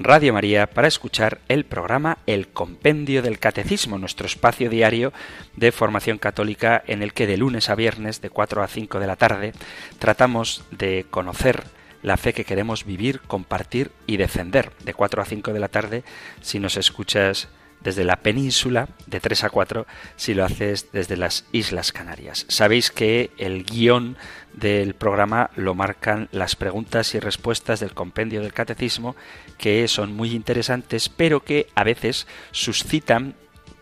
Radio María, para escuchar el programa El Compendio del Catecismo, nuestro espacio diario de formación católica en el que de lunes a viernes, de 4 a 5 de la tarde, tratamos de conocer la fe que queremos vivir, compartir y defender. De 4 a 5 de la tarde, si nos escuchas desde la península de 3 a 4 si lo haces desde las Islas Canarias. Sabéis que el guion del programa lo marcan las preguntas y respuestas del compendio del catecismo que son muy interesantes pero que a veces suscitan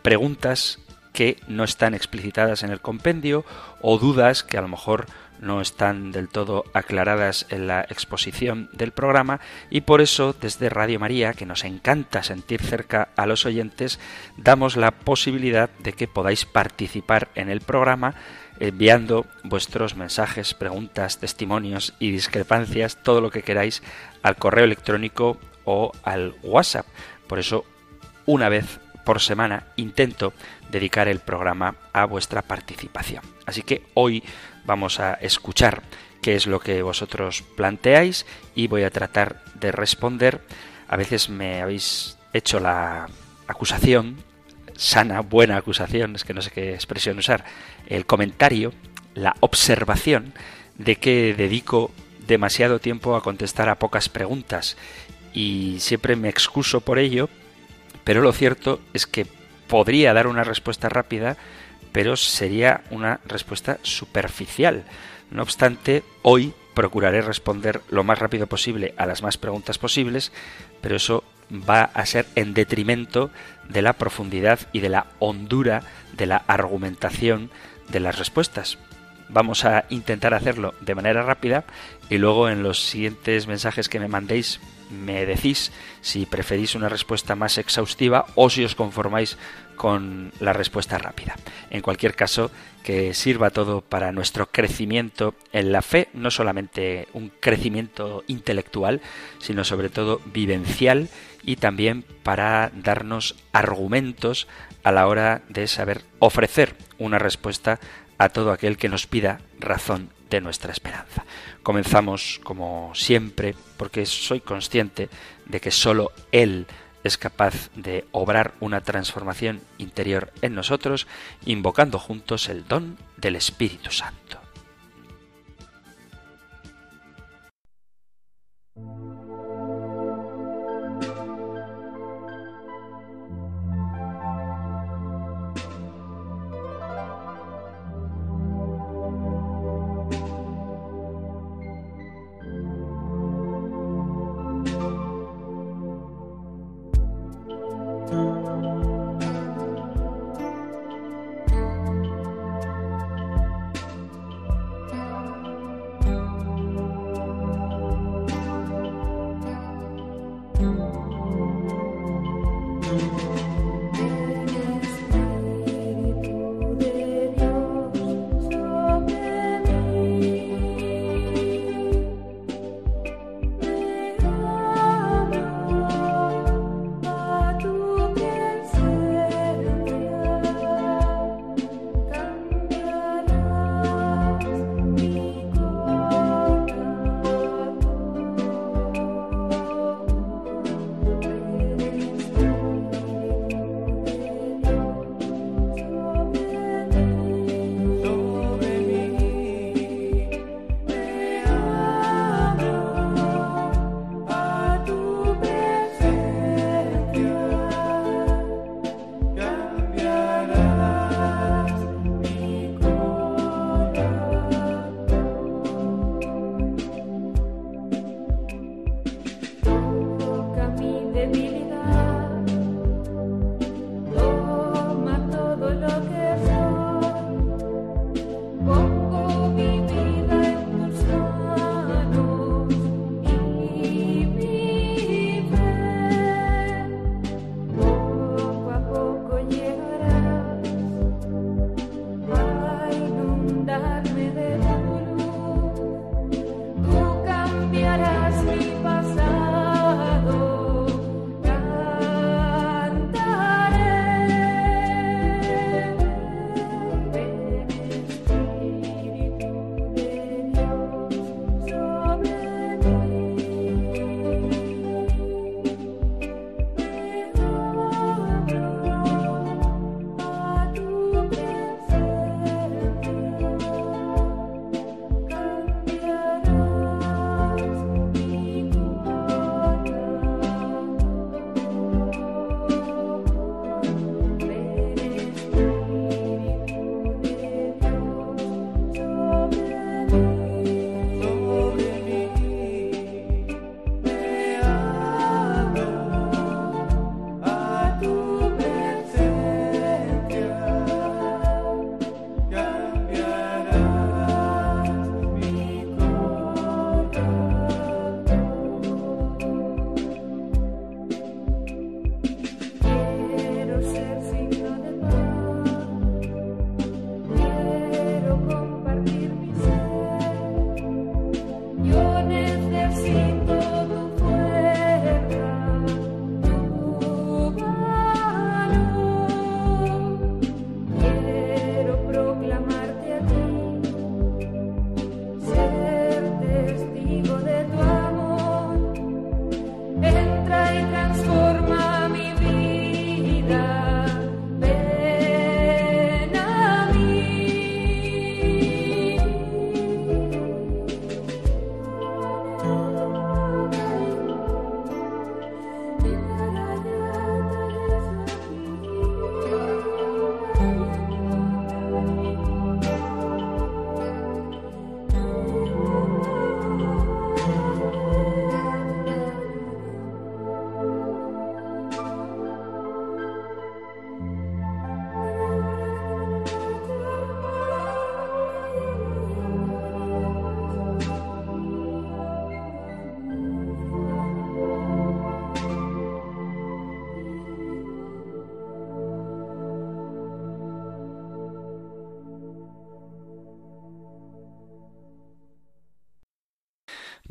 preguntas que no están explicitadas en el compendio o dudas que a lo mejor no están del todo aclaradas en la exposición del programa. Y por eso desde Radio María, que nos encanta sentir cerca a los oyentes, damos la posibilidad de que podáis participar en el programa enviando vuestros mensajes, preguntas, testimonios y discrepancias, todo lo que queráis, al correo electrónico o al WhatsApp. Por eso, una vez por semana intento dedicar el programa a vuestra participación. Así que hoy vamos a escuchar qué es lo que vosotros planteáis y voy a tratar de responder. A veces me habéis hecho la acusación, sana, buena acusación, es que no sé qué expresión usar, el comentario, la observación de que dedico demasiado tiempo a contestar a pocas preguntas y siempre me excuso por ello, pero lo cierto es que podría dar una respuesta rápida pero sería una respuesta superficial. No obstante, hoy procuraré responder lo más rápido posible a las más preguntas posibles, pero eso va a ser en detrimento de la profundidad y de la hondura de la argumentación de las respuestas. Vamos a intentar hacerlo de manera rápida y luego en los siguientes mensajes que me mandéis me decís si preferís una respuesta más exhaustiva o si os conformáis con la respuesta rápida. En cualquier caso, que sirva todo para nuestro crecimiento en la fe, no solamente un crecimiento intelectual, sino sobre todo vivencial y también para darnos argumentos a la hora de saber ofrecer una respuesta a todo aquel que nos pida razón de nuestra esperanza. Comenzamos como siempre porque soy consciente de que solo Él es capaz de obrar una transformación interior en nosotros, invocando juntos el don del Espíritu Santo.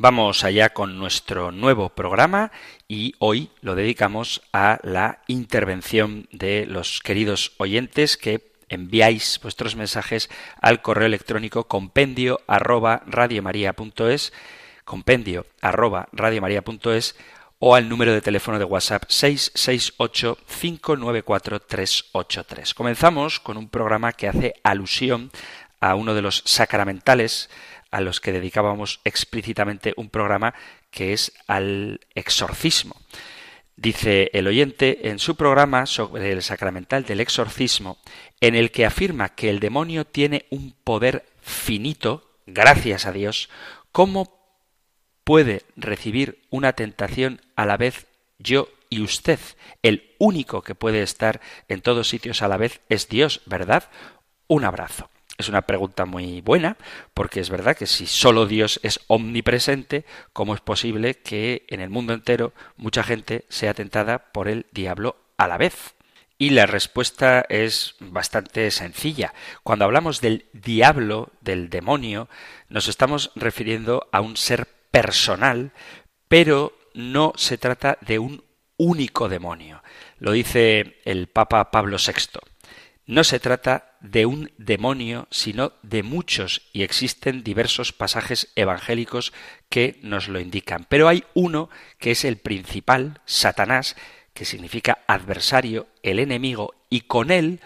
Vamos allá con nuestro nuevo programa y hoy lo dedicamos a la intervención de los queridos oyentes que enviáis vuestros mensajes al correo electrónico compendio arroba radiomaria.es, compendio arroba radiomaria.es o al número de teléfono de WhatsApp 668-594-383. Comenzamos con un programa que hace alusión a uno de los sacramentales a los que dedicábamos explícitamente un programa que es al exorcismo. Dice el oyente en su programa sobre el sacramental del exorcismo, en el que afirma que el demonio tiene un poder finito, gracias a Dios, ¿cómo puede recibir una tentación a la vez yo y usted? El único que puede estar en todos sitios a la vez es Dios, ¿verdad? Un abrazo. Es una pregunta muy buena, porque es verdad que si solo Dios es omnipresente, ¿cómo es posible que en el mundo entero mucha gente sea tentada por el diablo a la vez? Y la respuesta es bastante sencilla. Cuando hablamos del diablo, del demonio, nos estamos refiriendo a un ser personal, pero no se trata de un único demonio. Lo dice el Papa Pablo VI. No se trata de un demonio, sino de muchos, y existen diversos pasajes evangélicos que nos lo indican. Pero hay uno que es el principal, Satanás, que significa adversario, el enemigo, y con él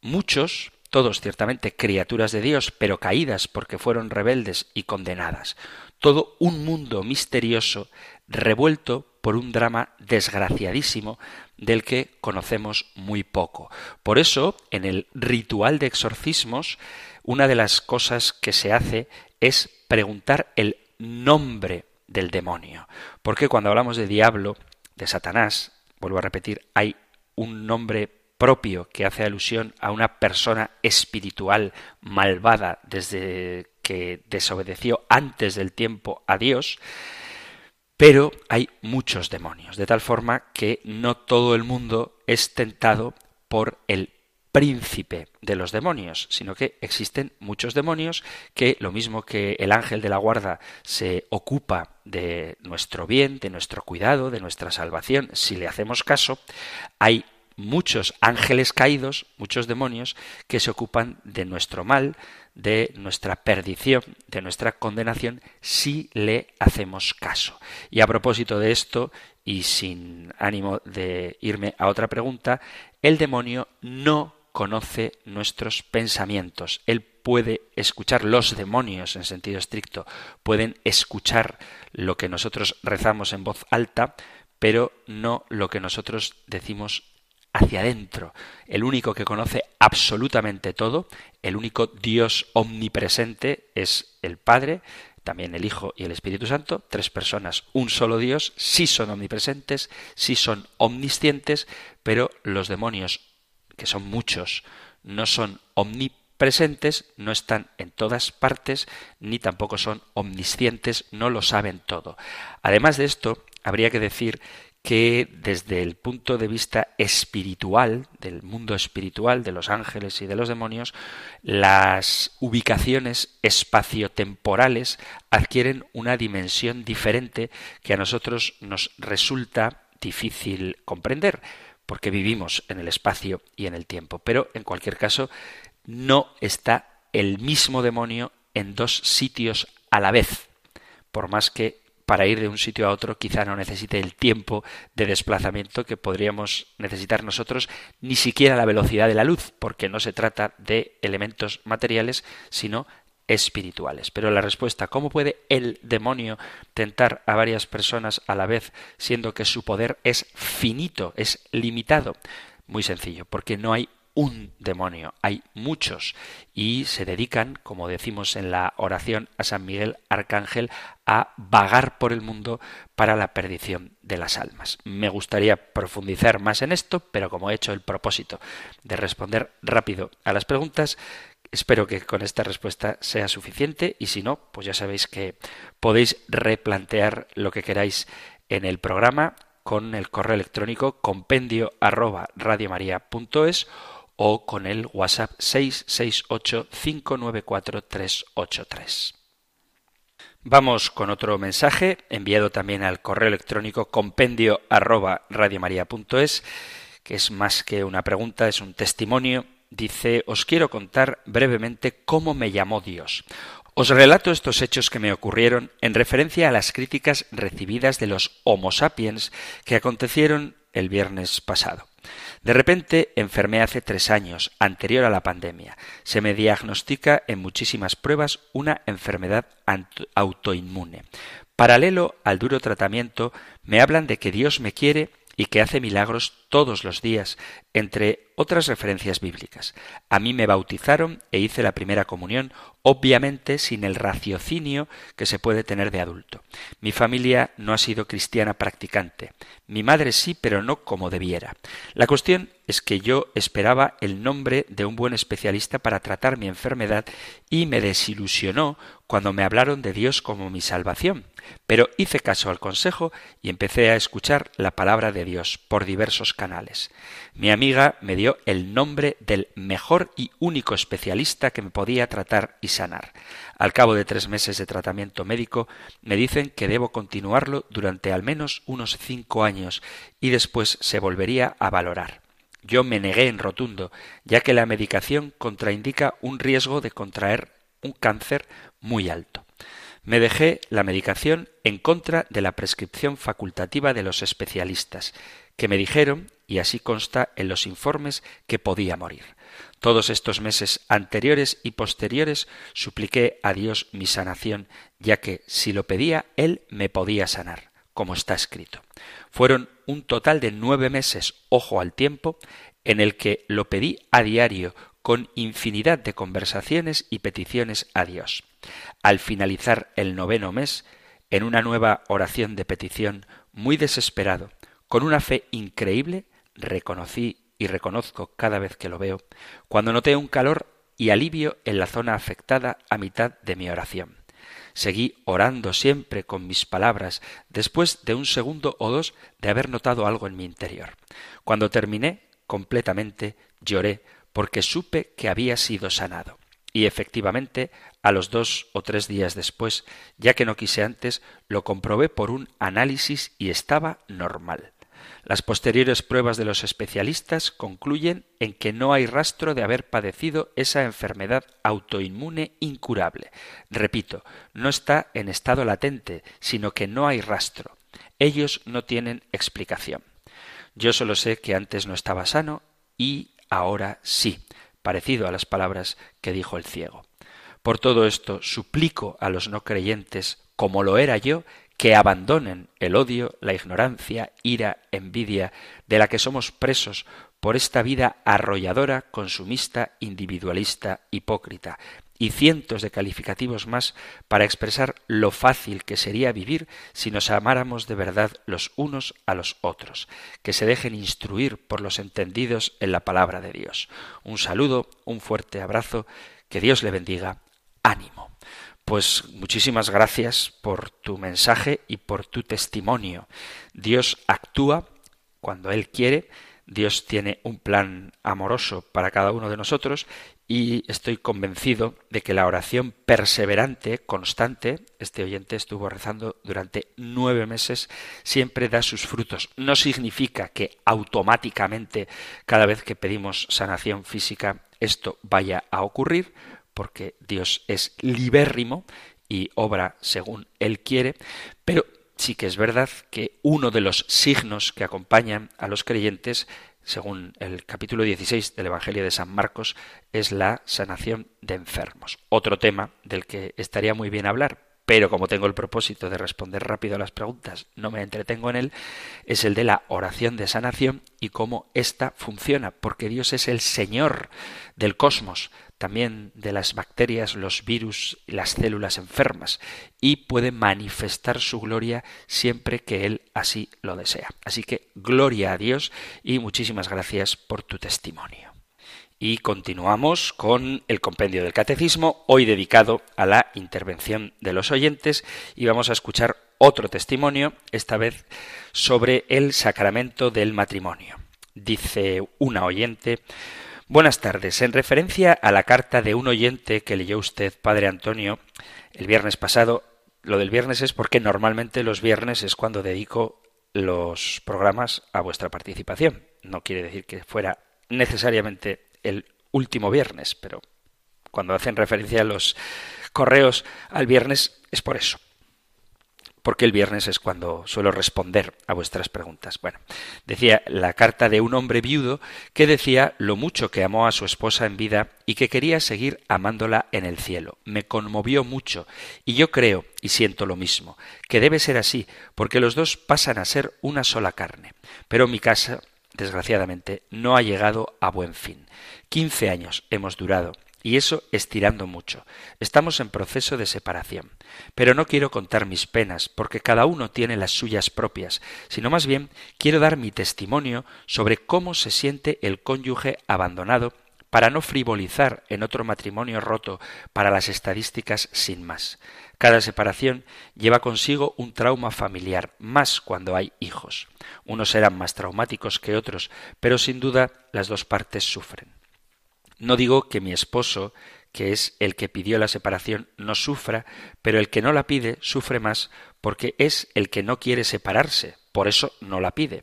muchos, todos ciertamente criaturas de Dios, pero caídas porque fueron rebeldes y condenadas. Todo un mundo misterioso revuelto por un drama desgraciadísimo del que conocemos muy poco. Por eso, en el ritual de exorcismos, una de las cosas que se hace es preguntar el nombre del demonio. Porque cuando hablamos de diablo, de Satanás, vuelvo a repetir, hay un nombre propio que hace alusión a una persona espiritual malvada desde que desobedeció antes del tiempo a Dios, pero hay muchos demonios, de tal forma que no todo el mundo es tentado por el príncipe de los demonios, sino que existen muchos demonios que, lo mismo que el ángel de la guarda se ocupa de nuestro bien, de nuestro cuidado, de nuestra salvación, si le hacemos caso, hay muchos ángeles caídos, muchos demonios, que se ocupan de nuestro mal, de nuestra perdición, de nuestra condenación, si le hacemos caso. Y a propósito de esto, y sin ánimo de irme a otra pregunta, el demonio no conoce nuestros pensamientos. Él puede escuchar, los demonios en sentido estricto, pueden escuchar lo que nosotros rezamos en voz alta, pero no lo que nosotros decimos hacia adentro. El único que conoce absolutamente todo, el único Dios omnipresente es el Padre, también el Hijo y el Espíritu Santo, tres personas, un solo Dios, sí son omnipresentes, sí son omniscientes, pero los demonios, que son muchos, no son omnipresentes, no están en todas partes, ni tampoco son omniscientes, no lo saben todo. Además de esto, habría que decir que desde el punto de vista espiritual, del mundo espiritual, de los ángeles y de los demonios, las ubicaciones espaciotemporales adquieren una dimensión diferente que a nosotros nos resulta difícil comprender, porque vivimos en el espacio y en el tiempo. Pero, en cualquier caso, no está el mismo demonio en dos sitios a la vez, por más que para ir de un sitio a otro quizá no necesite el tiempo de desplazamiento que podríamos necesitar nosotros, ni siquiera la velocidad de la luz, porque no se trata de elementos materiales, sino espirituales. Pero la respuesta, ¿cómo puede el demonio tentar a varias personas a la vez, siendo que su poder es finito, es limitado? Muy sencillo, porque no hay un demonio, hay muchos. Y se dedican, como decimos en la oración a San Miguel Arcángel, a vagar por el mundo para la perdición de las almas. Me gustaría profundizar más en esto, pero como he hecho el propósito de responder rápido a las preguntas, Espero que con esta respuesta sea suficiente. Y si no, pues ya sabéis que podéis replantear lo que queráis en el programa con el correo electrónico compendio arroba o con el WhatsApp 668 594 383. Vamos con otro mensaje enviado también al correo electrónico compendio arroba radiomaria.es, que es más que una pregunta, es un testimonio. Dice, os quiero contar brevemente cómo me llamó Dios. Os relato estos hechos que me ocurrieron en referencia a las críticas recibidas de los Homo sapiens que acontecieron el viernes pasado. De repente enfermé hace tres años, anterior a la pandemia. Se me diagnostica en muchísimas pruebas una enfermedad autoinmune. Paralelo al duro tratamiento, me hablan de que Dios me quiere y que hace milagros todos los días, entre otras referencias bíblicas. A mí me bautizaron e hice la primera comunión, obviamente sin el raciocinio que se puede tener de adulto. Mi familia no ha sido cristiana practicante. Mi madre sí, pero no como debiera. La cuestión es que yo esperaba el nombre de un buen especialista para tratar mi enfermedad y me desilusionó cuando me hablaron de Dios como mi salvación. Pero hice caso al consejo y empecé a escuchar la palabra de Dios por diversos canales. Mi amiga me dio el nombre del mejor y único especialista que me podía tratar y sanar. Al cabo de tres meses de tratamiento médico me dicen que debo continuarlo durante al menos unos cinco años y después se volvería a valorar. Yo me negué en rotundo, ya que la medicación contraindica un riesgo de contraer un cáncer muy alto. Me dejé la medicación en contra de la prescripción facultativa de los especialistas, que me dijeron, y así consta en los informes, que podía morir. Todos estos meses anteriores y posteriores supliqué a Dios mi sanación, ya que si lo pedía, Él me podía sanar, como está escrito. Fueron un total de nueve meses, ojo al tiempo, en el que lo pedí a diario, con infinidad de conversaciones y peticiones a Dios. Al finalizar el noveno mes, en una nueva oración de petición, muy desesperado, con una fe increíble, reconocí y reconozco cada vez que lo veo, cuando noté un calor y alivio en la zona afectada a mitad de mi oración. Seguí orando siempre con mis palabras, después de un segundo o dos de haber notado algo en mi interior. Cuando terminé completamente, lloré porque supe que había sido sanado. Y efectivamente, a los dos o tres días después, ya que no quise antes, lo comprobé por un análisis y estaba normal. Las posteriores pruebas de los especialistas concluyen en que no hay rastro de haber padecido esa enfermedad autoinmune incurable. Repito, no está en estado latente, sino que no hay rastro. Ellos no tienen explicación. Yo solo sé que antes no estaba sano y ahora sí, parecido a las palabras que dijo el ciego. Por todo esto suplico a los no creyentes, como lo era yo, que abandonen el odio, la ignorancia, ira, envidia, de la que somos presos por esta vida arrolladora, consumista, individualista, hipócrita, y cientos de calificativos más para expresar lo fácil que sería vivir si nos amáramos de verdad los unos a los otros, que se dejen instruir por los entendidos en la palabra de Dios. Un saludo, un fuerte abrazo, que Dios le bendiga, ánimo. Pues muchísimas gracias por tu mensaje y por tu testimonio. Dios actúa cuando Él quiere, Dios tiene un plan amoroso para cada uno de nosotros y estoy convencido de que la oración perseverante, constante, este oyente estuvo rezando durante nueve meses, siempre da sus frutos. No significa que automáticamente cada vez que pedimos sanación física esto vaya a ocurrir, porque Dios es libérrimo y obra según Él quiere, pero sí que es verdad que uno de los signos que acompañan a los creyentes, según el capítulo 16 del Evangelio de San Marcos, es la sanación de enfermos. Otro tema del que estaría muy bien hablar, pero como tengo el propósito de responder rápido a las preguntas, no me entretengo en él, es el de la oración de sanación y cómo ésta funciona, porque Dios es el Señor del cosmos, también de las bacterias, los virus las células enfermas, y puede manifestar su gloria siempre que Él así lo desea. Así que gloria a Dios y muchísimas gracias por tu testimonio. Y continuamos con el compendio del catecismo, hoy dedicado a la intervención de los oyentes, y vamos a escuchar otro testimonio, esta vez sobre el sacramento del matrimonio. Dice una oyente, Buenas tardes. En referencia a la carta de un oyente que leyó usted, Padre Antonio, el viernes pasado, lo del viernes es porque normalmente los viernes es cuando dedico los programas a vuestra participación. No quiere decir que fuera necesariamente el último viernes, pero cuando hacen referencia a los correos al viernes es por eso porque el viernes es cuando suelo responder a vuestras preguntas. Bueno, decía la carta de un hombre viudo que decía lo mucho que amó a su esposa en vida y que quería seguir amándola en el cielo. Me conmovió mucho y yo creo y siento lo mismo, que debe ser así, porque los dos pasan a ser una sola carne. Pero mi casa, desgraciadamente, no ha llegado a buen fin. Quince años hemos durado y eso estirando mucho. Estamos en proceso de separación. Pero no quiero contar mis penas, porque cada uno tiene las suyas propias, sino más bien quiero dar mi testimonio sobre cómo se siente el cónyuge abandonado para no frivolizar en otro matrimonio roto para las estadísticas sin más. Cada separación lleva consigo un trauma familiar, más cuando hay hijos. Unos serán más traumáticos que otros, pero sin duda las dos partes sufren. No digo que mi esposo, que es el que pidió la separación, no sufra, pero el que no la pide sufre más porque es el que no quiere separarse, por eso no la pide.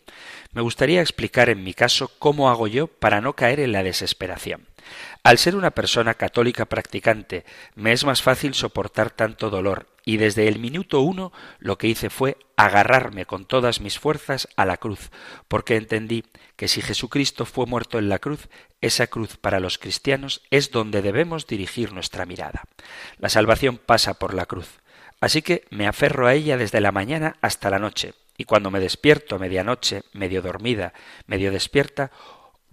Me gustaría explicar en mi caso cómo hago yo para no caer en la desesperación. Al ser una persona católica practicante, me es más fácil soportar tanto dolor, y desde el minuto uno lo que hice fue agarrarme con todas mis fuerzas a la cruz, porque entendí que si Jesucristo fue muerto en la cruz, esa cruz para los cristianos es donde debemos dirigir nuestra mirada. La salvación pasa por la cruz. Así que me aferro a ella desde la mañana hasta la noche, y cuando me despierto a medianoche, medio dormida, medio despierta,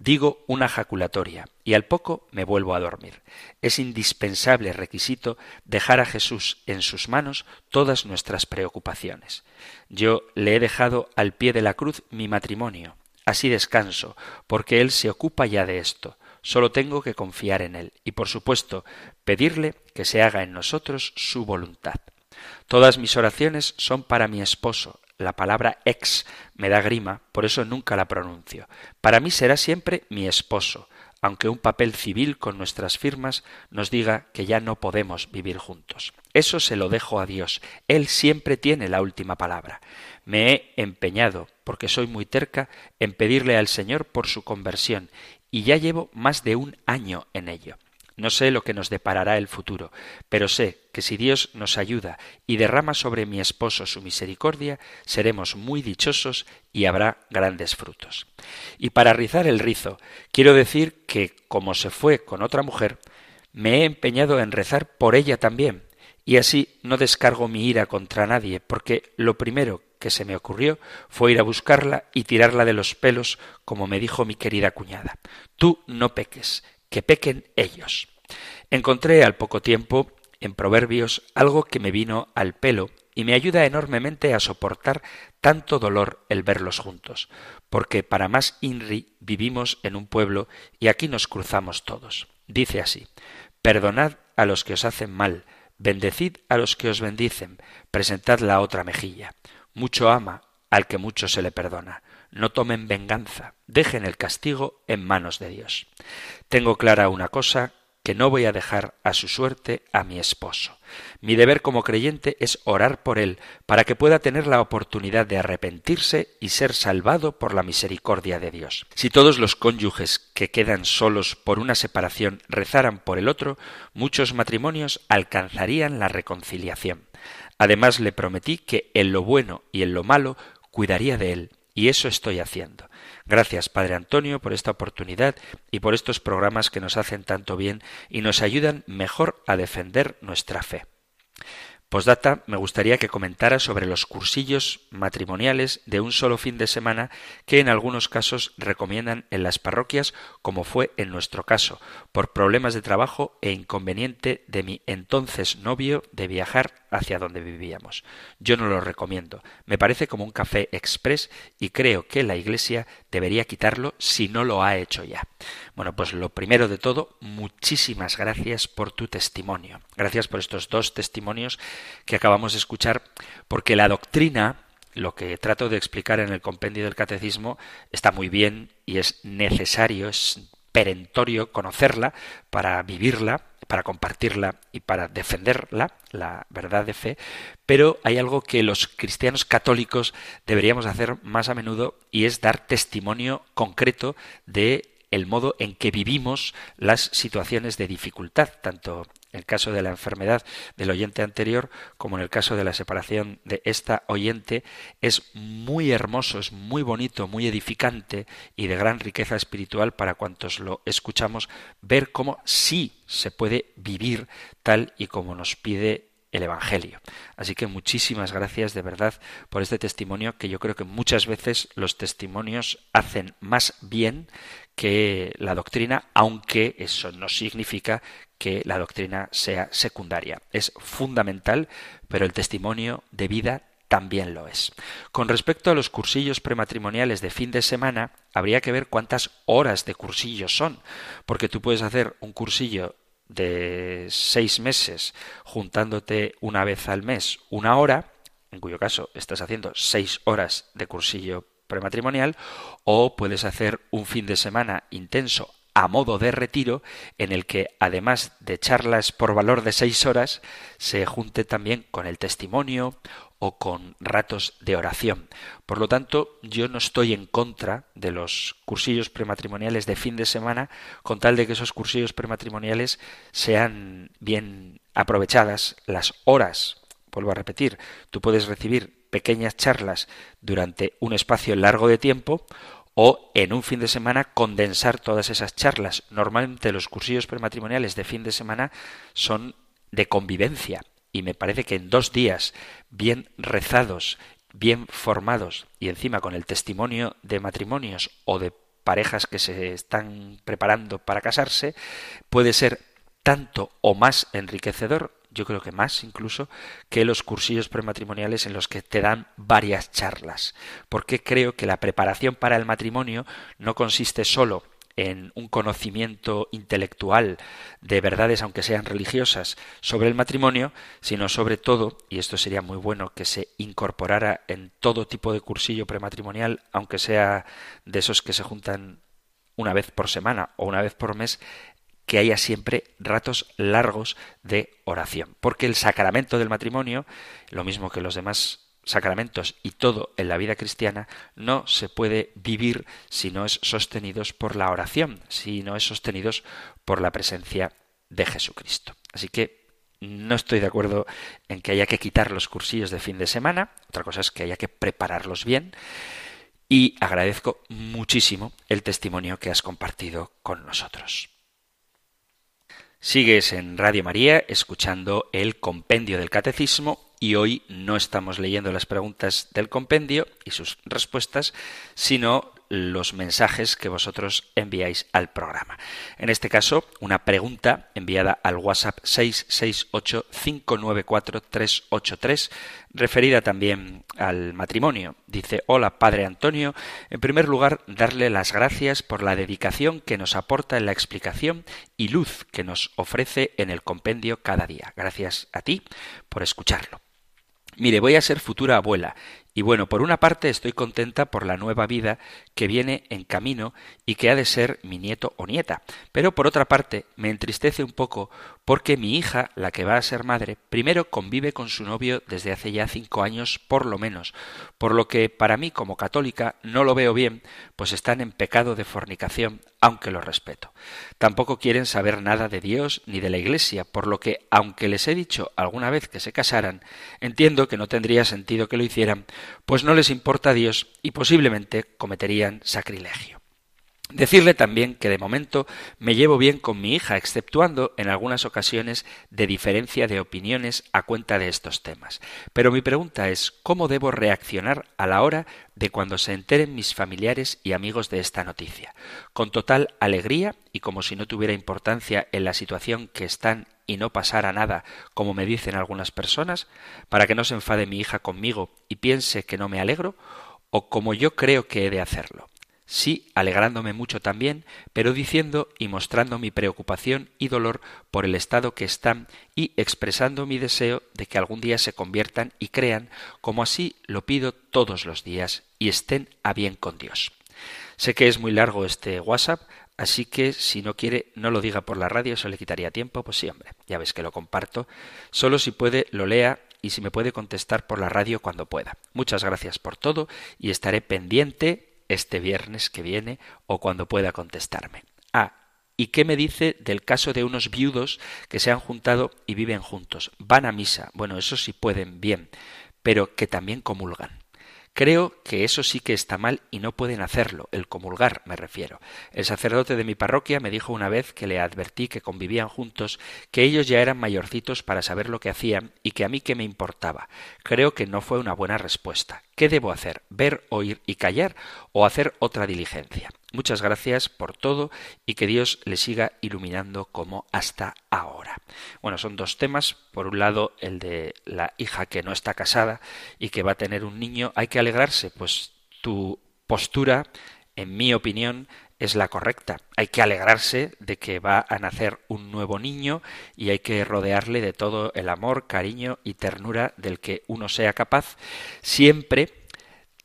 digo una jaculatoria y al poco me vuelvo a dormir. Es indispensable requisito dejar a Jesús en sus manos todas nuestras preocupaciones. Yo le he dejado al pie de la cruz mi matrimonio. Así descanso, porque Él se ocupa ya de esto. Solo tengo que confiar en Él y, por supuesto, pedirle que se haga en nosotros su voluntad. Todas mis oraciones son para mi esposo, la palabra ex me da grima, por eso nunca la pronuncio. Para mí será siempre mi esposo, aunque un papel civil con nuestras firmas nos diga que ya no podemos vivir juntos. Eso se lo dejo a Dios. Él siempre tiene la última palabra. Me he empeñado, porque soy muy terca, en pedirle al Señor por su conversión, y ya llevo más de un año en ello. No sé lo que nos deparará el futuro, pero sé que si Dios nos ayuda y derrama sobre mi esposo su misericordia, seremos muy dichosos y habrá grandes frutos. Y para rizar el rizo, quiero decir que, como se fue con otra mujer, me he empeñado en rezar por ella también, y así no descargo mi ira contra nadie, porque lo primero que se me ocurrió fue ir a buscarla y tirarla de los pelos, como me dijo mi querida cuñada. Tú no peques, que pequen ellos. Encontré al poco tiempo en Proverbios algo que me vino al pelo y me ayuda enormemente a soportar tanto dolor el verlos juntos, porque para más INRI vivimos en un pueblo y aquí nos cruzamos todos. Dice así Perdonad a los que os hacen mal, bendecid a los que os bendicen, presentad la otra mejilla. Mucho ama al que mucho se le perdona. No tomen venganza, dejen el castigo en manos de Dios. Tengo clara una cosa que no voy a dejar a su suerte a mi esposo. Mi deber como creyente es orar por él, para que pueda tener la oportunidad de arrepentirse y ser salvado por la misericordia de Dios. Si todos los cónyuges que quedan solos por una separación rezaran por el otro, muchos matrimonios alcanzarían la reconciliación. Además le prometí que en lo bueno y en lo malo cuidaría de él, y eso estoy haciendo. Gracias, Padre Antonio, por esta oportunidad y por estos programas que nos hacen tanto bien y nos ayudan mejor a defender nuestra fe. Postdata, me gustaría que comentara sobre los cursillos matrimoniales de un solo fin de semana que en algunos casos recomiendan en las parroquias, como fue en nuestro caso, por problemas de trabajo e inconveniente de mi entonces novio de viajar hacia donde vivíamos. Yo no lo recomiendo. Me parece como un café express y creo que la Iglesia debería quitarlo si no lo ha hecho ya. Bueno, pues lo primero de todo, muchísimas gracias por tu testimonio. Gracias por estos dos testimonios que acabamos de escuchar, porque la doctrina, lo que trato de explicar en el compendio del catecismo, está muy bien y es necesario, es perentorio conocerla para vivirla, para compartirla y para defenderla, la verdad de fe, pero hay algo que los cristianos católicos deberíamos hacer más a menudo y es dar testimonio concreto de el modo en que vivimos las situaciones de dificultad, tanto en el caso de la enfermedad del oyente anterior como en el caso de la separación de esta oyente, es muy hermoso, es muy bonito, muy edificante y de gran riqueza espiritual para cuantos lo escuchamos, ver cómo sí se puede vivir tal y como nos pide el Evangelio. Así que muchísimas gracias de verdad por este testimonio que yo creo que muchas veces los testimonios hacen más bien que la doctrina, aunque eso no significa que la doctrina sea secundaria. Es fundamental, pero el testimonio de vida también lo es. Con respecto a los cursillos prematrimoniales de fin de semana, habría que ver cuántas horas de cursillos son, porque tú puedes hacer un cursillo de seis meses juntándote una vez al mes una hora, en cuyo caso estás haciendo seis horas de cursillo prematrimonial, o puedes hacer un fin de semana intenso a modo de retiro en el que además de charlas por valor de seis horas se junte también con el testimonio o con ratos de oración. Por lo tanto, yo no estoy en contra de los cursillos prematrimoniales de fin de semana, con tal de que esos cursillos prematrimoniales sean bien aprovechadas las horas. Vuelvo a repetir, tú puedes recibir pequeñas charlas durante un espacio largo de tiempo o en un fin de semana condensar todas esas charlas. Normalmente los cursillos prematrimoniales de fin de semana son de convivencia y me parece que en dos días bien rezados, bien formados y encima con el testimonio de matrimonios o de parejas que se están preparando para casarse, puede ser tanto o más enriquecedor, yo creo que más incluso, que los cursillos prematrimoniales en los que te dan varias charlas, porque creo que la preparación para el matrimonio no consiste solo en un conocimiento intelectual de verdades, aunque sean religiosas, sobre el matrimonio, sino sobre todo, y esto sería muy bueno que se incorporara en todo tipo de cursillo prematrimonial, aunque sea de esos que se juntan una vez por semana o una vez por mes, que haya siempre ratos largos de oración. Porque el sacramento del matrimonio, lo mismo que los demás sacramentos y todo en la vida cristiana no se puede vivir si no es sostenidos por la oración, si no es sostenidos por la presencia de Jesucristo. Así que no estoy de acuerdo en que haya que quitar los cursillos de fin de semana, otra cosa es que haya que prepararlos bien y agradezco muchísimo el testimonio que has compartido con nosotros. Sigues en Radio María escuchando el compendio del catecismo y hoy no estamos leyendo las preguntas del compendio y sus respuestas, sino los mensajes que vosotros enviáis al programa. En este caso, una pregunta enviada al WhatsApp 668-594-383, referida también al matrimonio. Dice, hola Padre Antonio, en primer lugar, darle las gracias por la dedicación que nos aporta en la explicación y luz que nos ofrece en el compendio cada día. Gracias a ti por escucharlo. Mire, voy a ser futura abuela y bueno, por una parte estoy contenta por la nueva vida que viene en camino y que ha de ser mi nieto o nieta, pero por otra parte me entristece un poco porque mi hija, la que va a ser madre, primero convive con su novio desde hace ya cinco años por lo menos, por lo que para mí como católica no lo veo bien, pues están en pecado de fornicación, aunque lo respeto. Tampoco quieren saber nada de Dios ni de la Iglesia, por lo que, aunque les he dicho alguna vez que se casaran, entiendo que no tendría sentido que lo hicieran, pues no les importa Dios y posiblemente cometerían sacrilegio. Decirle también que de momento me llevo bien con mi hija, exceptuando en algunas ocasiones de diferencia de opiniones a cuenta de estos temas. Pero mi pregunta es ¿cómo debo reaccionar a la hora de cuando se enteren mis familiares y amigos de esta noticia? ¿Con total alegría y como si no tuviera importancia en la situación que están y no pasara nada, como me dicen algunas personas, para que no se enfade mi hija conmigo y piense que no me alegro? ¿O como yo creo que he de hacerlo? sí alegrándome mucho también, pero diciendo y mostrando mi preocupación y dolor por el estado que están y expresando mi deseo de que algún día se conviertan y crean, como así lo pido todos los días, y estén a bien con Dios. Sé que es muy largo este WhatsApp, Así que si no quiere, no lo diga por la radio, eso le quitaría tiempo. Pues sí, hombre, ya ves que lo comparto. Solo si puede, lo lea y si me puede contestar por la radio cuando pueda. Muchas gracias por todo y estaré pendiente este viernes que viene o cuando pueda contestarme. Ah, ¿y qué me dice del caso de unos viudos que se han juntado y viven juntos? Van a misa. Bueno, eso sí pueden, bien, pero que también comulgan. Creo que eso sí que está mal y no pueden hacerlo, el comulgar me refiero. El sacerdote de mi parroquia me dijo una vez que le advertí que convivían juntos, que ellos ya eran mayorcitos para saber lo que hacían y que a mí qué me importaba. Creo que no fue una buena respuesta. ¿Qué debo hacer? ¿Ver, oír y callar o hacer otra diligencia? Muchas gracias por todo y que Dios le siga iluminando como hasta ahora. Bueno, son dos temas. Por un lado, el de la hija que no está casada y que va a tener un niño. Hay que alegrarse, pues tu postura, en mi opinión, es la correcta. Hay que alegrarse de que va a nacer un nuevo niño y hay que rodearle de todo el amor, cariño y ternura del que uno sea capaz, siempre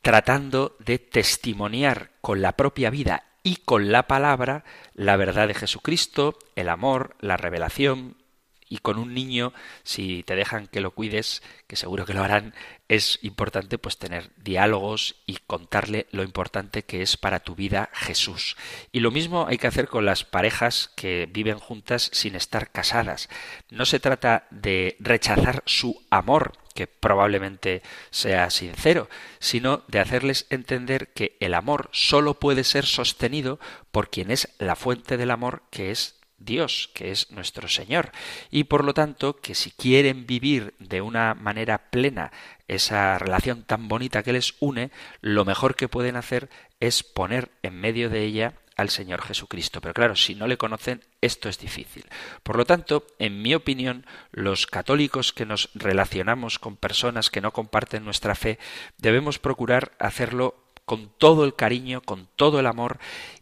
tratando de testimoniar con la propia vida y con la palabra la verdad de Jesucristo, el amor, la revelación, y con un niño, si te dejan que lo cuides, que seguro que lo harán, es importante pues tener diálogos y contarle lo importante que es para tu vida Jesús. Y lo mismo hay que hacer con las parejas que viven juntas sin estar casadas. No se trata de rechazar su amor, que probablemente sea sincero, sino de hacerles entender que el amor sólo puede ser sostenido por quien es la fuente del amor, que es Dios, que es nuestro Señor, y por lo tanto que si quieren vivir de una manera plena esa relación tan bonita que les une, lo mejor que pueden hacer es poner en medio de ella al Señor Jesucristo. Pero claro, si no le conocen, esto es difícil. Por lo tanto, en mi opinión, los católicos que nos relacionamos con personas que no comparten nuestra fe, debemos procurar hacerlo con todo el cariño, con todo el amor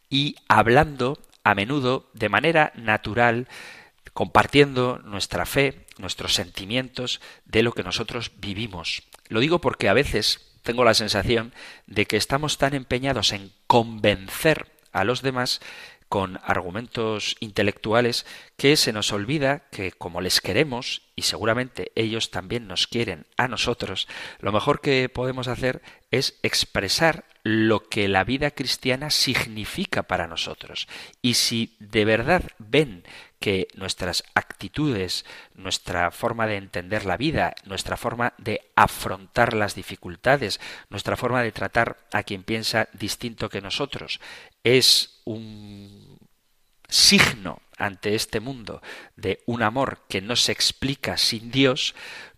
y hablando a menudo de manera natural, compartiendo nuestra fe, nuestros sentimientos de lo que nosotros vivimos. Lo digo porque a veces tengo la sensación de que estamos tan empeñados en convencer a los demás con argumentos intelectuales que se nos olvida que como les queremos y seguramente ellos también nos quieren a nosotros, lo mejor que podemos hacer es expresar lo que la vida cristiana significa para nosotros. Y si de verdad ven que nuestras actitudes, nuestra forma de entender la vida, nuestra forma de afrontar las dificultades, nuestra forma de tratar a quien piensa distinto que nosotros, es un signo ante este mundo de un amor que no se explica sin Dios,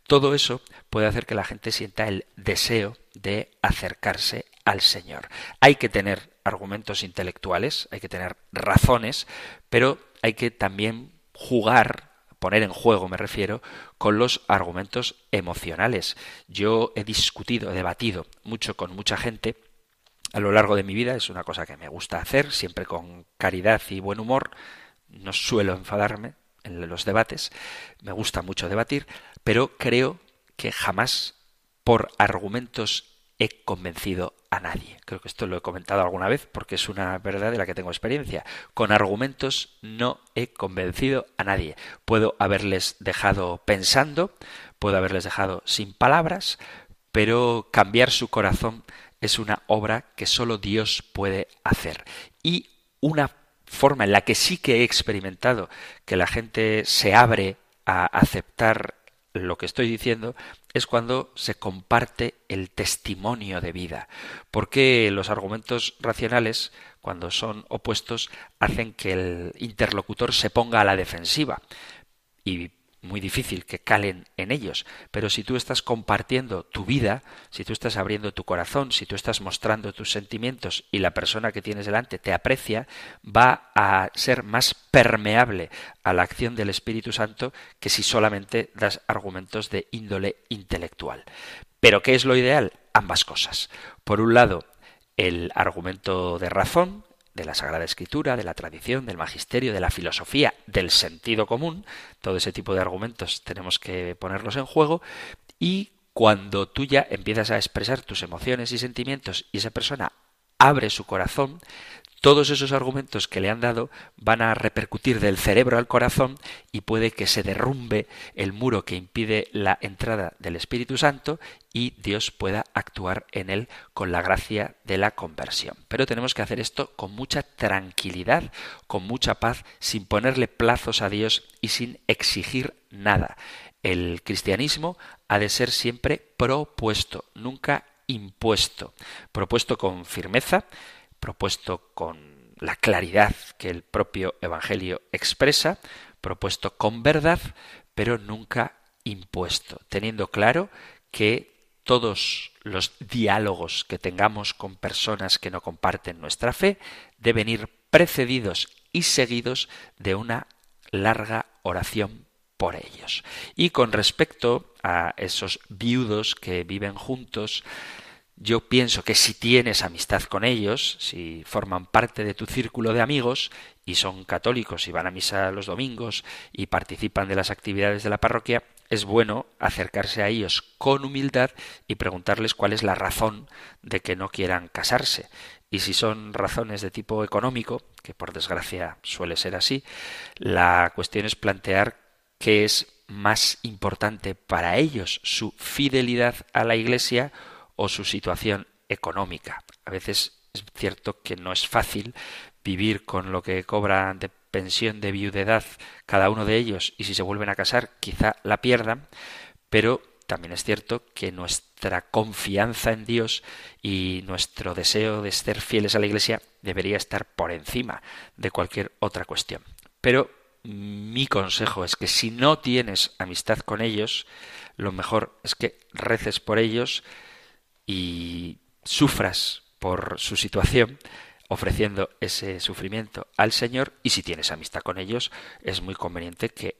todo eso puede hacer que la gente sienta el deseo de acercarse al Señor. Hay que tener argumentos intelectuales, hay que tener razones, pero hay que también jugar, poner en juego me refiero, con los argumentos emocionales. Yo he discutido, he debatido mucho con mucha gente a lo largo de mi vida, es una cosa que me gusta hacer, siempre con caridad y buen humor, no suelo enfadarme en los debates, me gusta mucho debatir, pero creo que jamás por argumentos he convencido a nadie. Creo que esto lo he comentado alguna vez porque es una verdad de la que tengo experiencia. Con argumentos no he convencido a nadie. Puedo haberles dejado pensando, puedo haberles dejado sin palabras, pero cambiar su corazón es una obra que solo Dios puede hacer. Y una forma en la que sí que he experimentado que la gente se abre a aceptar lo que estoy diciendo es cuando se comparte el testimonio de vida. Porque los argumentos racionales, cuando son opuestos, hacen que el interlocutor se ponga a la defensiva. Y muy difícil que calen en ellos. Pero si tú estás compartiendo tu vida, si tú estás abriendo tu corazón, si tú estás mostrando tus sentimientos y la persona que tienes delante te aprecia, va a ser más permeable a la acción del Espíritu Santo que si solamente das argumentos de índole intelectual. Pero ¿qué es lo ideal? Ambas cosas. Por un lado, el argumento de razón, de la Sagrada Escritura, de la tradición, del magisterio, de la filosofía, del sentido común, todo ese tipo de argumentos tenemos que ponerlos en juego y cuando tú ya empiezas a expresar tus emociones y sentimientos y esa persona abre su corazón, todos esos argumentos que le han dado van a repercutir del cerebro al corazón y puede que se derrumbe el muro que impide la entrada del Espíritu Santo y Dios pueda actuar en él con la gracia de la conversión. Pero tenemos que hacer esto con mucha tranquilidad, con mucha paz, sin ponerle plazos a Dios y sin exigir nada. El cristianismo ha de ser siempre propuesto, nunca impuesto, propuesto con firmeza, propuesto con la claridad que el propio Evangelio expresa, propuesto con verdad, pero nunca impuesto, teniendo claro que todos los diálogos que tengamos con personas que no comparten nuestra fe deben ir precedidos y seguidos de una larga oración por ellos. Y con respecto a esos viudos que viven juntos, yo pienso que si tienes amistad con ellos, si forman parte de tu círculo de amigos y son católicos y van a misa los domingos y participan de las actividades de la parroquia, es bueno acercarse a ellos con humildad y preguntarles cuál es la razón de que no quieran casarse. Y si son razones de tipo económico, que por desgracia suele ser así, la cuestión es plantear qué es más importante para ellos, su fidelidad a la Iglesia o su situación económica. A veces es cierto que no es fácil vivir con lo que cobran de pensión de viudedad cada uno de ellos y si se vuelven a casar quizá la pierdan, pero también es cierto que nuestra confianza en Dios y nuestro deseo de ser fieles a la Iglesia debería estar por encima de cualquier otra cuestión. Pero mi consejo es que si no tienes amistad con ellos, lo mejor es que reces por ellos, y sufras por su situación, ofreciendo ese sufrimiento al Señor y si tienes amistad con ellos, es muy conveniente que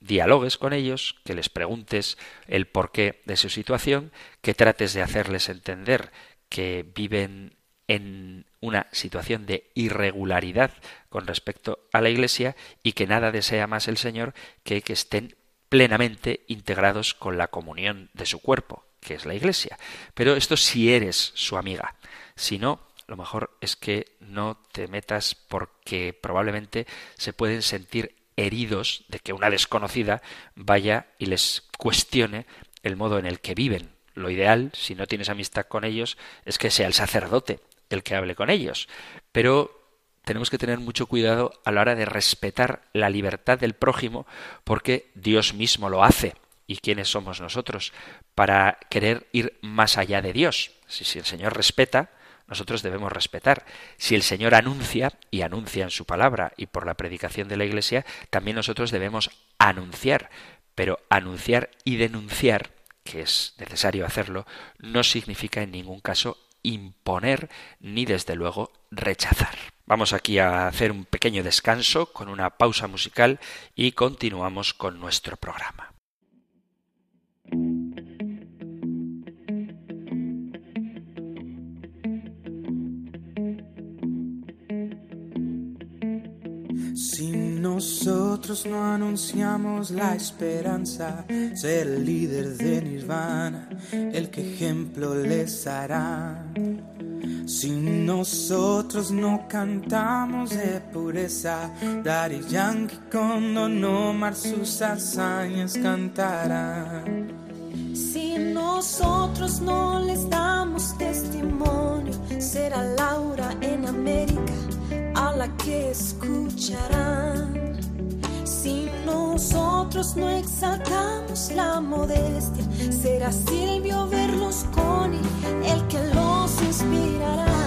dialogues con ellos, que les preguntes el porqué de su situación, que trates de hacerles entender que viven en una situación de irregularidad con respecto a la Iglesia y que nada desea más el Señor que que estén plenamente integrados con la comunión de su cuerpo, que es la Iglesia. Pero esto si eres su amiga. Si no, lo mejor es que no te metas porque probablemente se pueden sentir heridos de que una desconocida vaya y les cuestione el modo en el que viven. Lo ideal, si no tienes amistad con ellos, es que sea el sacerdote el que hable con ellos. Pero tenemos que tener mucho cuidado a la hora de respetar la libertad del prójimo porque Dios mismo lo hace y quiénes somos nosotros para querer ir más allá de Dios. Si, el Señor respeta, nosotros debemos respetar. Si el Señor anuncia, y anuncia en su palabra y por la predicación de la Iglesia, también nosotros debemos anunciar. Pero anunciar y denunciar, que es necesario hacerlo, no significa en ningún caso imponer ni desde luego rechazar. Vamos aquí a hacer un pequeño descanso con una pausa musical y continuamos con nuestro programa. Si nosotros no anunciamos la esperanza, ser el líder de Nirvana, el que ejemplo les hará. Si nosotros no cantamos de pureza, Daddy Yankee con Don Omar sus hazañas cantarán. Si nosotros no les damos testimonio, será Laura en América a la que escucharán. Si nosotros no exaltamos la modestia, será Silvio Berlusconi el que los inspirará.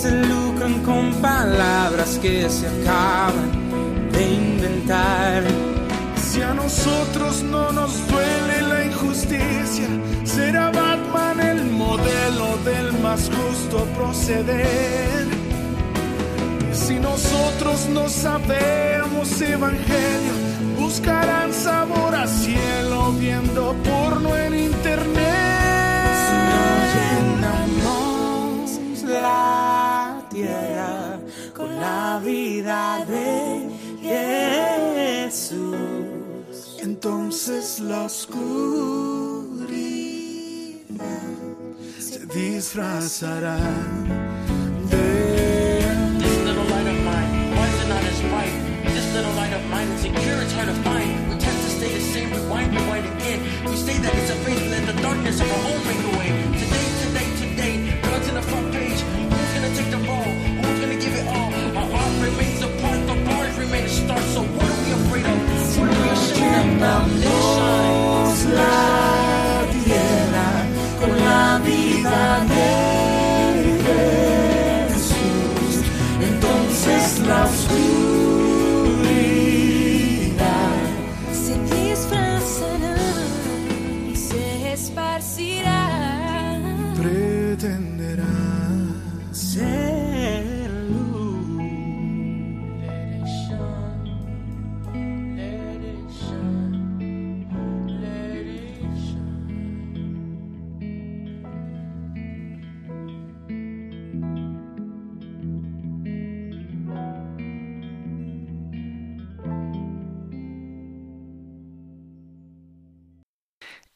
Se lucran con palabras que se acaban de inventar. Si a nosotros no nos duele la injusticia, será Batman el modelo del más justo proceder. Si nosotros no sabemos evangelio, buscarán sabor a cielo viendo porno en internet. Si no llenamos la tierra con la vida de Jesús, entonces la oscuridad se disfrazará light of why is it not as bright? This little light of mine it's hard to find. We tend to stay the same, again. We say that it's a faith, let the darkness of our home make away. Today, today, today, God's in the front page. Gonna take the role? Who's gonna give it all? Our art remains apart, the bars remain a start. So what are we afraid of? What are we ashamed of? Then shine.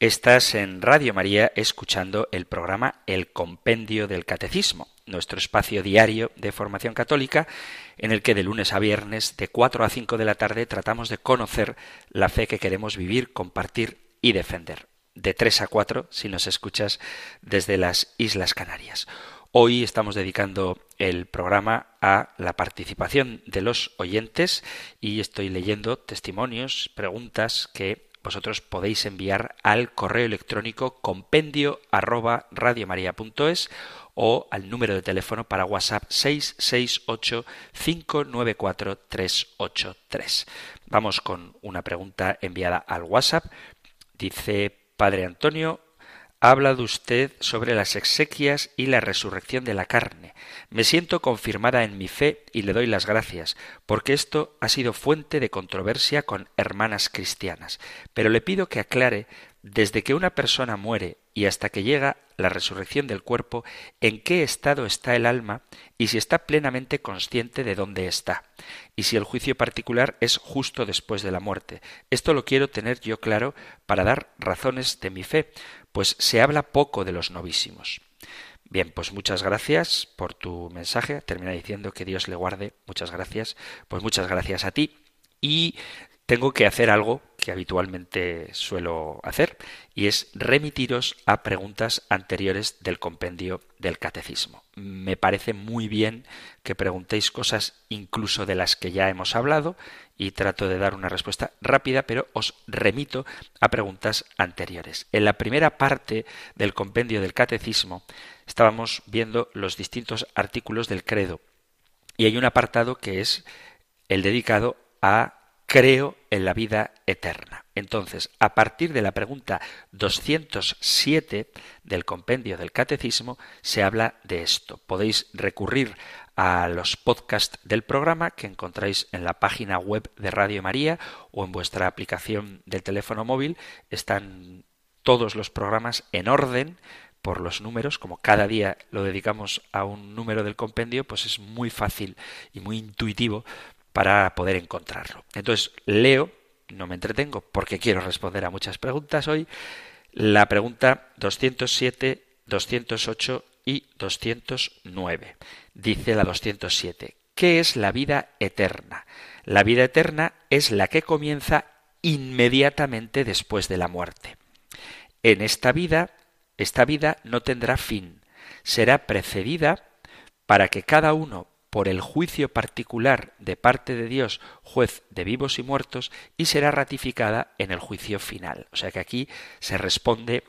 Estás en Radio María escuchando el programa El Compendio del Catecismo, nuestro espacio diario de formación católica en el que de lunes a viernes de 4 a 5 de la tarde tratamos de conocer la fe que queremos vivir, compartir y defender. De 3 a 4 si nos escuchas desde las Islas Canarias. Hoy estamos dedicando el programa a la participación de los oyentes y estoy leyendo testimonios, preguntas que vosotros podéis enviar al correo electrónico compendio arroba o al número de teléfono para WhatsApp 668 594 383. Vamos con una pregunta enviada al WhatsApp. Dice Padre Antonio, ha hablado usted sobre las exequias y la resurrección de la carne. Me siento confirmada en mi fe y le doy las gracias, porque esto ha sido fuente de controversia con hermanas cristianas. Pero le pido que aclare desde que una persona muere y hasta que llega la resurrección del cuerpo, en qué estado está el alma y si está plenamente consciente de dónde está, y si el juicio particular es justo después de la muerte. Esto lo quiero tener yo claro para dar razones de mi fe, pues se habla poco de los novísimos. Bien, pues muchas gracias por tu mensaje. Termina diciendo que Dios le guarde. Muchas gracias. Pues muchas gracias a ti. Y tengo que hacer algo que habitualmente suelo hacer, y es remitiros a preguntas anteriores del compendio del catecismo. Me parece muy bien que preguntéis cosas incluso de las que ya hemos hablado, y trato de dar una respuesta rápida, pero os remito a preguntas anteriores. En la primera parte del compendio del catecismo estábamos viendo los distintos artículos del credo, y hay un apartado que es el dedicado a creo en la vida eterna. Entonces, a partir de la pregunta 207 del compendio del catecismo, se habla de esto. Podéis recurrir a los podcasts del programa que encontráis en la página web de Radio María o en vuestra aplicación del teléfono móvil. Están todos los programas en orden por los números, como cada día lo dedicamos a un número del compendio, pues es muy fácil y muy intuitivo para poder encontrarlo. Entonces, leo, no me entretengo porque quiero responder a muchas preguntas hoy, la pregunta 207, 208 y 209. Dice la 207, ¿qué es la vida eterna? La vida eterna es la que comienza inmediatamente después de la muerte. En esta vida esta vida no tendrá fin, será precedida para que cada uno, por el juicio particular de parte de Dios, juez de vivos y muertos, y será ratificada en el juicio final. O sea que aquí se responde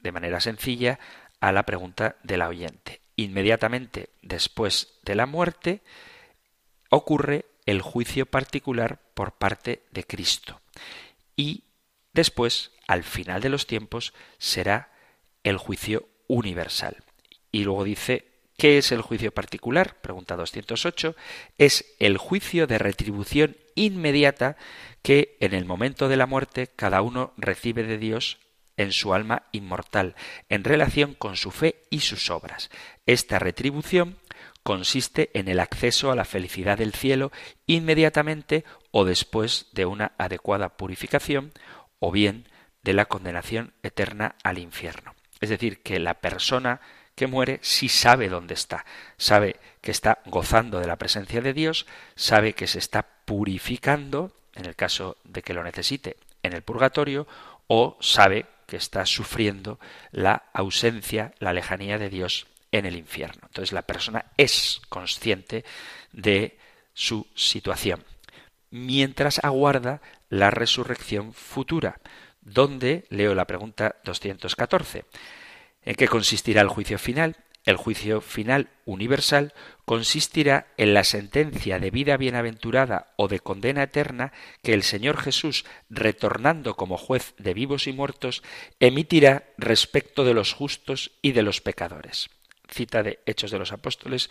de manera sencilla a la pregunta de la oyente. Inmediatamente después de la muerte ocurre el juicio particular por parte de Cristo. Y después, al final de los tiempos, será el juicio universal. Y luego dice, ¿qué es el juicio particular? Pregunta 208. Es el juicio de retribución inmediata que en el momento de la muerte cada uno recibe de Dios en su alma inmortal, en relación con su fe y sus obras. Esta retribución consiste en el acceso a la felicidad del cielo inmediatamente o después de una adecuada purificación, o bien de la condenación eterna al infierno. Es decir, que la persona que muere sí sabe dónde está, sabe que está gozando de la presencia de Dios, sabe que se está purificando, en el caso de que lo necesite, en el purgatorio, o sabe que está sufriendo la ausencia, la lejanía de Dios en el infierno. Entonces la persona es consciente de su situación, mientras aguarda la resurrección futura, donde, leo la pregunta 214, ¿en qué consistirá el juicio final? El juicio final universal consistirá en la sentencia de vida bienaventurada o de condena eterna que el Señor Jesús, retornando como juez de vivos y muertos, emitirá respecto de los justos y de los pecadores. Cita de Hechos de los Apóstoles,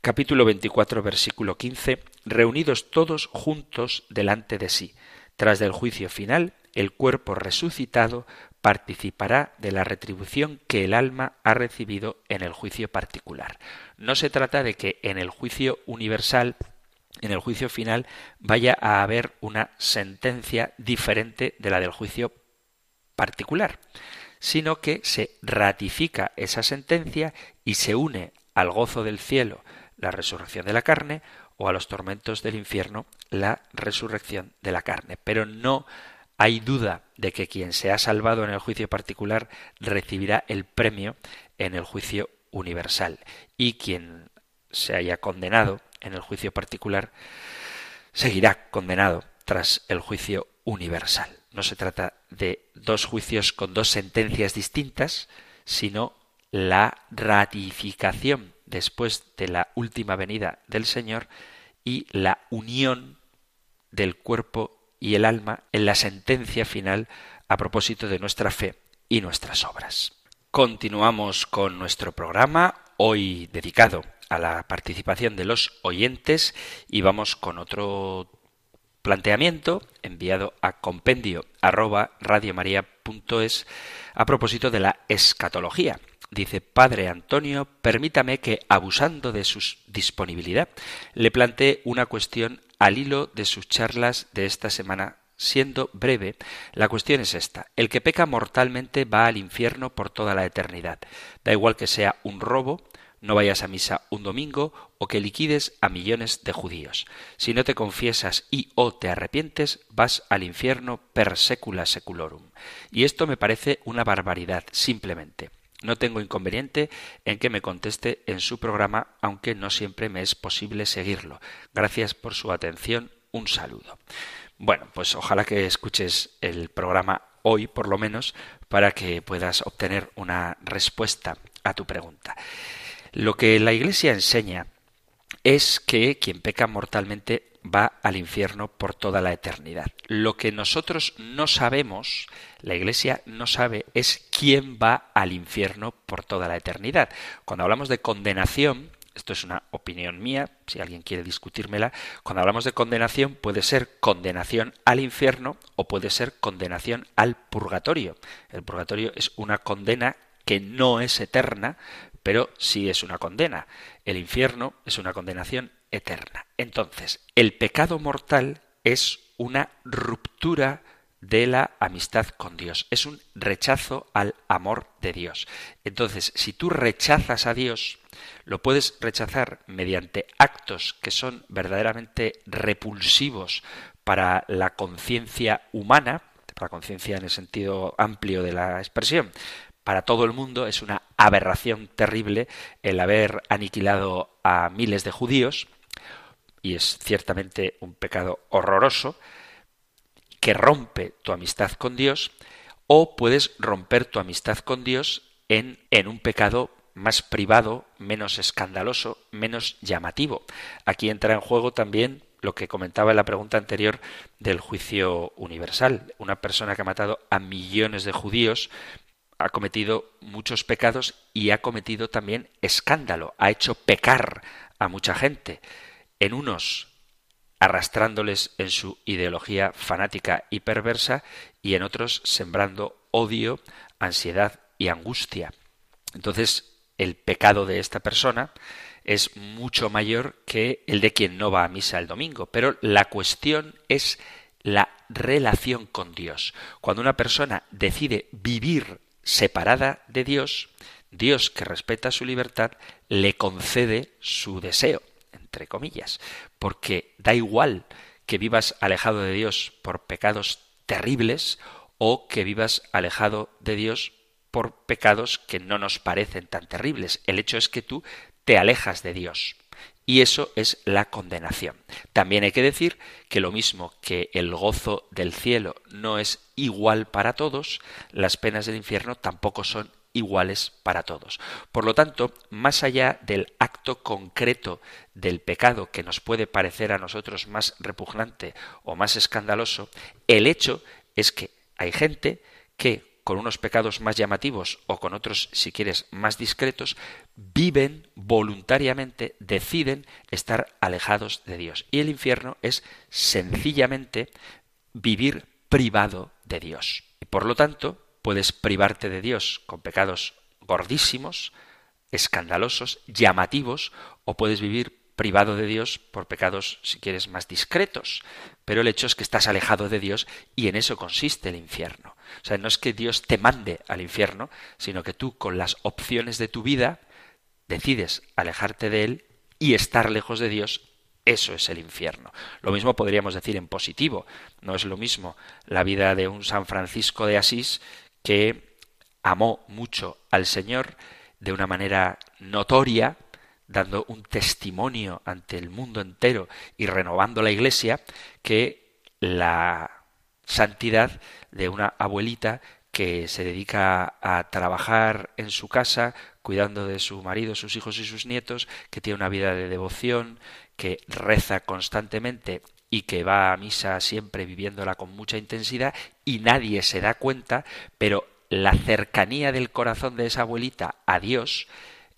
capítulo 24, versículo 15, reunidos todos juntos delante de sí. Tras del juicio final, el cuerpo resucitado participará de la retribución que el alma ha recibido en el juicio particular. No se trata de que en el juicio universal, en el juicio final, vaya a haber una sentencia diferente de la del juicio particular, sino que se ratifica esa sentencia y se une al gozo del cielo la resurrección de la carne o a los tormentos del infierno la resurrección de la carne. Pero no hay duda de que quien se ha salvado en el juicio particular recibirá el premio en el juicio universal y quien se haya condenado en el juicio particular seguirá condenado tras el juicio universal. No se trata de dos juicios con dos sentencias distintas, sino la ratificación después de la última venida del Señor y la unión del cuerpo y el alma en la sentencia final a propósito de nuestra fe y nuestras obras. Continuamos con nuestro programa, hoy dedicado a la participación de los oyentes y vamos con otro planteamiento enviado a compendio arroba a propósito de la escatología. Dice, Padre Antonio, permítame que, abusando de su disponibilidad, le plantee una cuestión al hilo de sus charlas de esta semana. Siendo breve, la cuestión es esta. El que peca mortalmente va al infierno por toda la eternidad. Da igual que sea un robo, no vayas a misa un domingo o que liquides a millones de judíos. Si no te confiesas y o te arrepientes, vas al infierno per secula seculorum. Y esto me parece una barbaridad, simplemente. No tengo inconveniente en que me conteste en su programa, aunque no siempre me es posible seguirlo. Gracias por su atención. Un saludo. Bueno, pues ojalá que escuches el programa hoy, por lo menos, para que puedas obtener una respuesta a tu pregunta. Lo que la Iglesia enseña es que quien peca mortalmente va al infierno por toda la eternidad. Lo que nosotros no sabemos, la Iglesia no sabe, es quién va al infierno por toda la eternidad. Cuando hablamos de condenación, esto es una opinión mía, si alguien quiere discutírmela, cuando hablamos de condenación puede ser condenación al infierno o puede ser condenación al purgatorio. El purgatorio es una condena que no es eterna, pero sí es una condena. El infierno es una condenación eterna. Entonces, el pecado mortal es una ruptura de la amistad con Dios. Es un rechazo al amor de Dios. Entonces, si tú rechazas a Dios, lo puedes rechazar mediante actos que son verdaderamente repulsivos para la conciencia humana, para la conciencia en el sentido amplio de la expresión. Para todo el mundo es una aberración terrible el haber aniquilado a miles de judíos, y es ciertamente un pecado horroroso, que rompe tu amistad con Dios, o puedes romper tu amistad con Dios en, en un pecado más privado, menos escandaloso, menos llamativo. Aquí entra en juego también lo que comentaba en la pregunta anterior del juicio universal. Una persona que ha matado a millones de judíos ha cometido muchos pecados y ha cometido también escándalo, ha hecho pecar a mucha gente. En unos arrastrándoles en su ideología fanática y perversa y en otros sembrando odio, ansiedad y angustia. Entonces, el pecado de esta persona es mucho mayor que el de quien no va a misa el domingo, pero la cuestión es la relación con Dios. Cuando una persona decide vivir separada de Dios, Dios que respeta su libertad le concede su deseo entre comillas, porque da igual que vivas alejado de Dios por pecados terribles o que vivas alejado de Dios por pecados que no nos parecen tan terribles. El hecho es que tú te alejas de Dios. Y eso es la condenación. También hay que decir que lo mismo que el gozo del cielo no es igual para todos, las penas del infierno tampoco son iguales para todos. Por lo tanto, más allá del acto concreto del pecado que nos puede parecer a nosotros más repugnante o más escandaloso, el hecho es que hay gente que con unos pecados más llamativos o con otros, si quieres, más discretos, viven voluntariamente, deciden estar alejados de Dios. Y el infierno es sencillamente vivir privado de Dios. Y por lo tanto, puedes privarte de Dios con pecados gordísimos, escandalosos, llamativos, o puedes vivir privado de Dios por pecados, si quieres, más discretos. Pero el hecho es que estás alejado de Dios y en eso consiste el infierno. O sea, no es que Dios te mande al infierno, sino que tú con las opciones de tu vida decides alejarte de Él y estar lejos de Dios. Eso es el infierno. Lo mismo podríamos decir en positivo. No es lo mismo la vida de un San Francisco de Asís que amó mucho al Señor de una manera notoria, dando un testimonio ante el mundo entero y renovando la Iglesia, que la santidad de una abuelita que se dedica a trabajar en su casa, cuidando de su marido, sus hijos y sus nietos, que tiene una vida de devoción, que reza constantemente y que va a misa siempre viviéndola con mucha intensidad y nadie se da cuenta, pero la cercanía del corazón de esa abuelita a Dios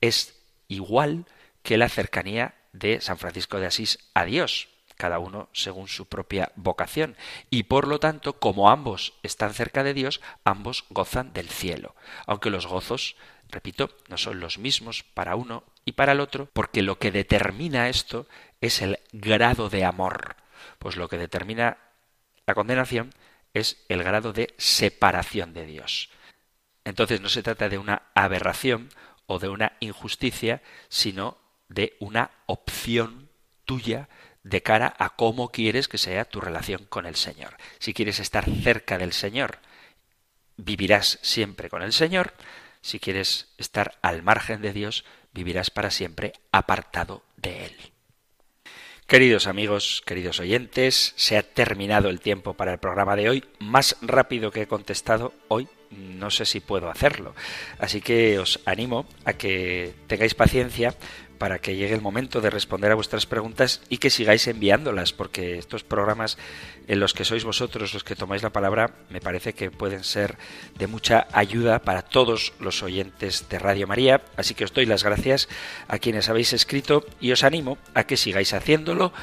es igual que la cercanía de San Francisco de Asís a Dios, cada uno según su propia vocación. Y por lo tanto, como ambos están cerca de Dios, ambos gozan del cielo. Aunque los gozos, repito, no son los mismos para uno y para el otro, porque lo que determina esto es el grado de amor pues lo que determina la condenación es el grado de separación de Dios. Entonces no se trata de una aberración o de una injusticia, sino de una opción tuya de cara a cómo quieres que sea tu relación con el Señor. Si quieres estar cerca del Señor, vivirás siempre con el Señor. Si quieres estar al margen de Dios, vivirás para siempre apartado de Él. Queridos amigos, queridos oyentes, se ha terminado el tiempo para el programa de hoy. Más rápido que he contestado hoy, no sé si puedo hacerlo. Así que os animo a que tengáis paciencia para que llegue el momento de responder a vuestras preguntas y que sigáis enviándolas, porque estos programas en los que sois vosotros los que tomáis la palabra me parece que pueden ser de mucha ayuda para todos los oyentes de Radio María. Así que os doy las gracias a quienes habéis escrito y os animo a que sigáis haciéndolo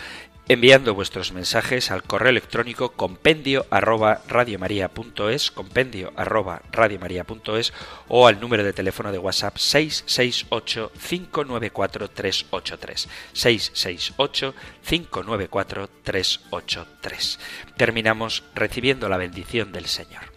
enviando vuestros mensajes al correo electrónico compendio arroba radiomaria.es, compendio arroba radiomaria.es o al número de teléfono de WhatsApp 668 594 383 668 594 383. Terminamos recibiendo la bendición del Señor.